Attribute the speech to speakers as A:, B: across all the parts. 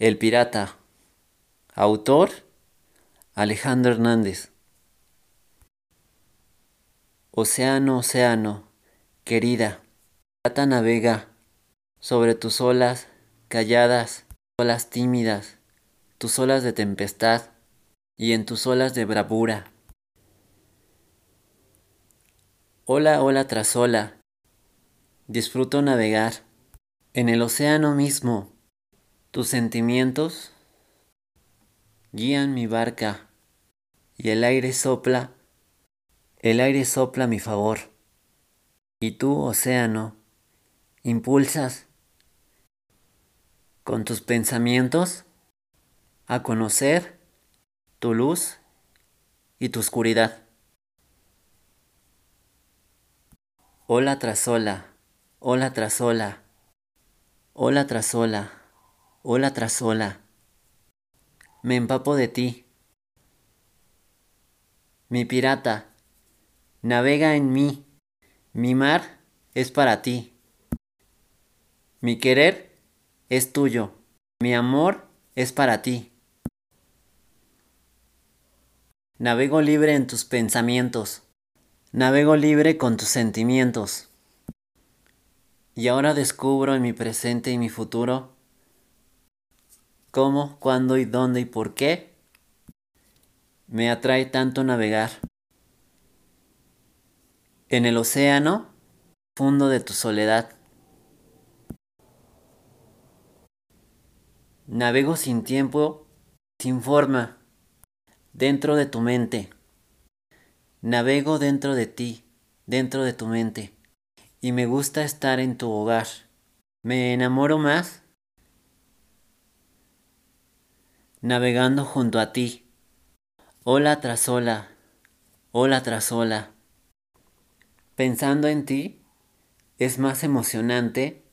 A: El pirata. Autor Alejandro Hernández. Océano, océano, querida, pirata navega sobre tus olas calladas, olas tímidas, tus olas de tempestad y en tus olas de bravura. Ola, ola tras ola, disfruto navegar en el océano mismo. Tus sentimientos guían mi barca y el aire sopla, el aire sopla a mi favor. Y tú, océano, impulsas con tus pensamientos a conocer tu luz y tu oscuridad. Ola tras ola, ola tras ola, ola tras ola, ola tras ola. Me empapo de ti. Mi pirata, navega en mí. Mi mar es para ti. Mi querer es tuyo. Mi amor es para ti. Navego libre en tus pensamientos. Navego libre con tus sentimientos. Y ahora descubro en mi presente y mi futuro cómo, cuándo y dónde y por qué me atrae tanto navegar. En el océano fundo de tu soledad. Navego sin tiempo, sin forma, dentro de tu mente. Navego dentro de ti, dentro de tu mente. Y me gusta estar en tu hogar. Me enamoro más navegando junto a ti, ola tras ola, ola tras ola. Pensando en ti es más emocionante,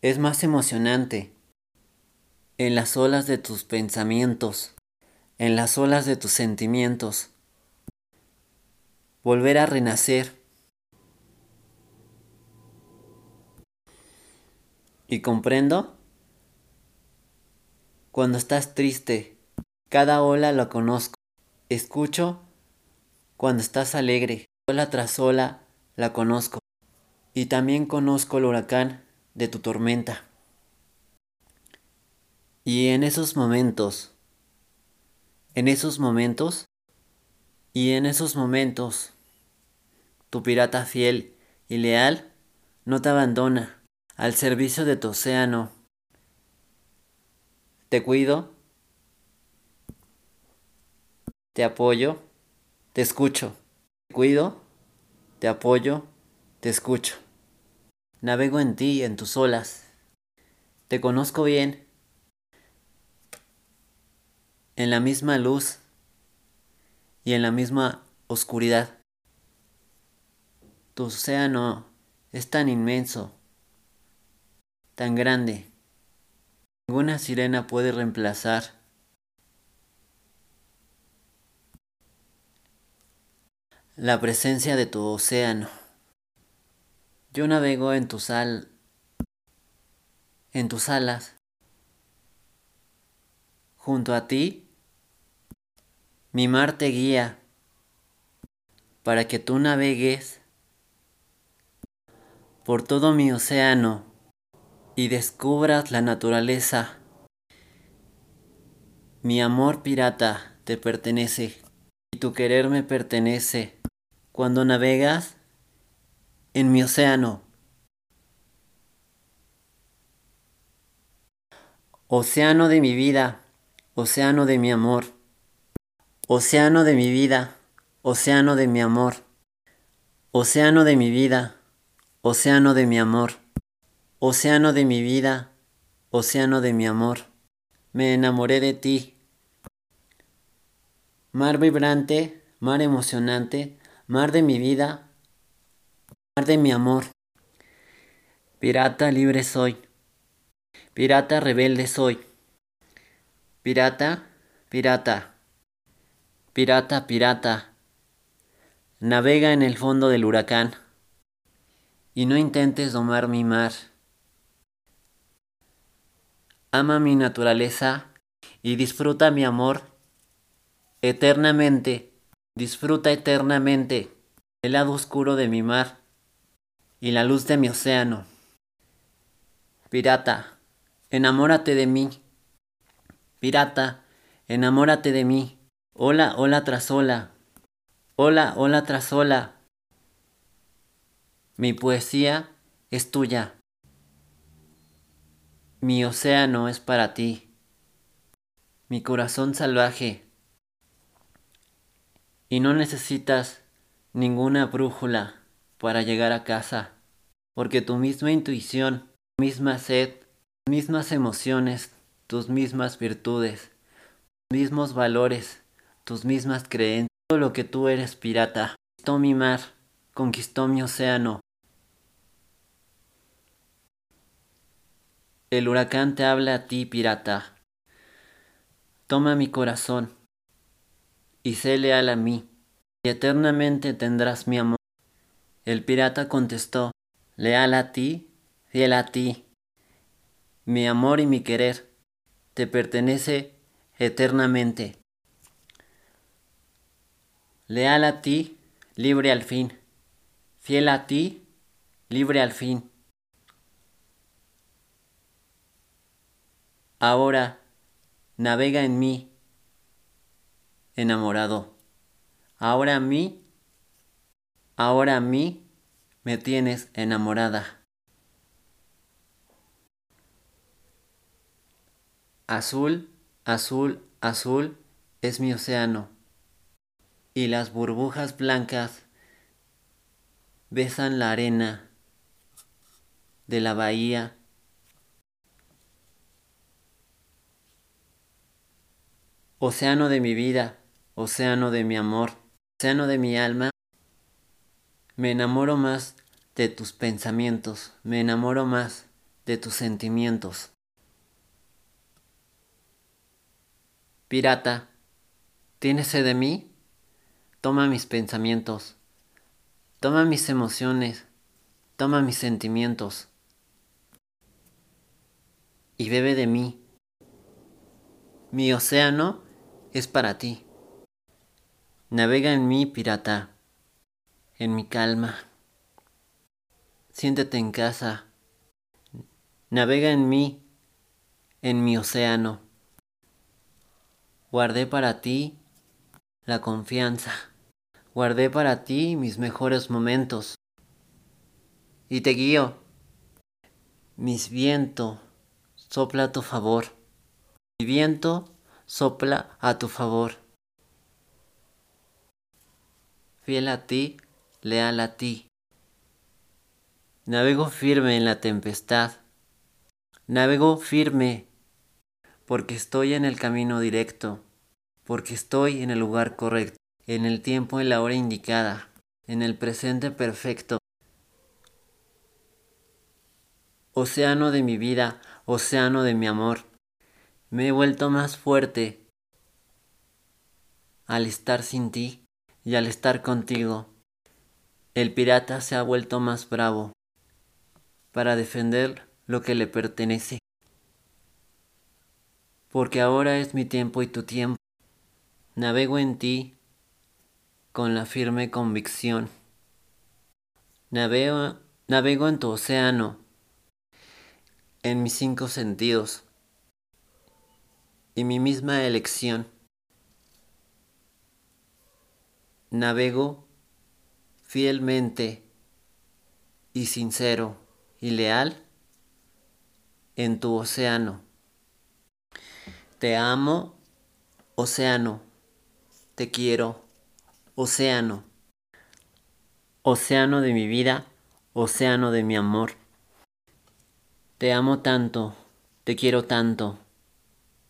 A: es más emocionante en las olas de tus pensamientos, en las olas de tus sentimientos. Volver a renacer. Y comprendo cuando estás triste, cada ola lo conozco. Escucho cuando estás alegre, ola tras ola la conozco. Y también conozco el huracán de tu tormenta. Y en esos momentos, en esos momentos, y en esos momentos, tu pirata fiel y leal no te abandona al servicio de tu océano te cuido, te apoyo, te escucho. Te cuido, te apoyo, te escucho. Navego en ti, en tus olas. Te conozco bien. En la misma luz y en la misma oscuridad. Tu océano es tan inmenso, tan grande Ninguna sirena puede reemplazar la presencia de tu océano. Yo navego en tus al en tus alas. Junto a ti, mi mar te guía para que tú navegues por todo mi océano y descubras la naturaleza. Mi amor pirata te pertenece y tu querer me pertenece cuando navegas en mi océano. Océano de mi vida, océano de mi amor, océano de mi vida, océano de mi amor, océano de mi vida, océano de mi amor. Océano de mi vida, océano de mi amor, me enamoré de ti. Mar vibrante, mar emocionante, mar de mi vida, mar de mi amor. Pirata libre soy, pirata rebelde soy. Pirata, pirata, pirata, pirata. Navega en el fondo del huracán y no intentes domar mi mar. Ama mi naturaleza y disfruta mi amor eternamente, disfruta eternamente el lado oscuro de mi mar y la luz de mi océano. Pirata, enamórate de mí. Pirata, enamórate de mí. Hola, hola tras hola. Hola, hola tras hola. Mi poesía es tuya. Mi océano es para ti. Mi corazón salvaje. Y no necesitas ninguna brújula para llegar a casa, porque tu misma intuición, tu misma sed, tus mismas emociones, tus mismas virtudes, tus mismos valores, tus mismas creencias, todo lo que tú eres pirata, conquistó mi mar, conquistó mi océano, El huracán te habla a ti, pirata. Toma mi corazón y sé leal a mí, y eternamente tendrás mi amor. El pirata contestó, leal a ti, fiel a ti. Mi amor y mi querer te pertenece eternamente. Leal a ti, libre al fin. Fiel a ti, libre al fin. Ahora navega en mí, enamorado. Ahora a mí, ahora a mí me tienes enamorada. Azul, azul, azul es mi océano. Y las burbujas blancas besan la arena de la bahía Océano de mi vida, océano de mi amor, océano de mi alma, me enamoro más de tus pensamientos, me enamoro más de tus sentimientos. Pirata, ¿tienes sed de mí? Toma mis pensamientos, toma mis emociones, toma mis sentimientos y bebe de mí. Mi océano es para ti. Navega en mí, pirata, en mi calma. Siéntete en casa. Navega en mí, en mi océano. Guardé para ti la confianza. Guardé para ti mis mejores momentos. Y te guío. Mis viento sopla a tu favor. Mi viento sopla a tu favor. Fiel a ti, leal a ti. Navego firme en la tempestad. Navego firme porque estoy en el camino directo, porque estoy en el lugar correcto, en el tiempo y la hora indicada, en el presente perfecto. Océano de mi vida, océano de mi amor. Me he vuelto más fuerte al estar sin ti y al estar contigo. El pirata se ha vuelto más bravo para defender lo que le pertenece. Porque ahora es mi tiempo y tu tiempo. Navego en ti con la firme convicción. Navego, navego en tu océano, en mis cinco sentidos y mi misma elección. Navego fielmente y sincero y leal en tu océano. Te amo, océano. Te quiero, océano. Océano de mi vida, océano de mi amor. Te amo tanto, te quiero tanto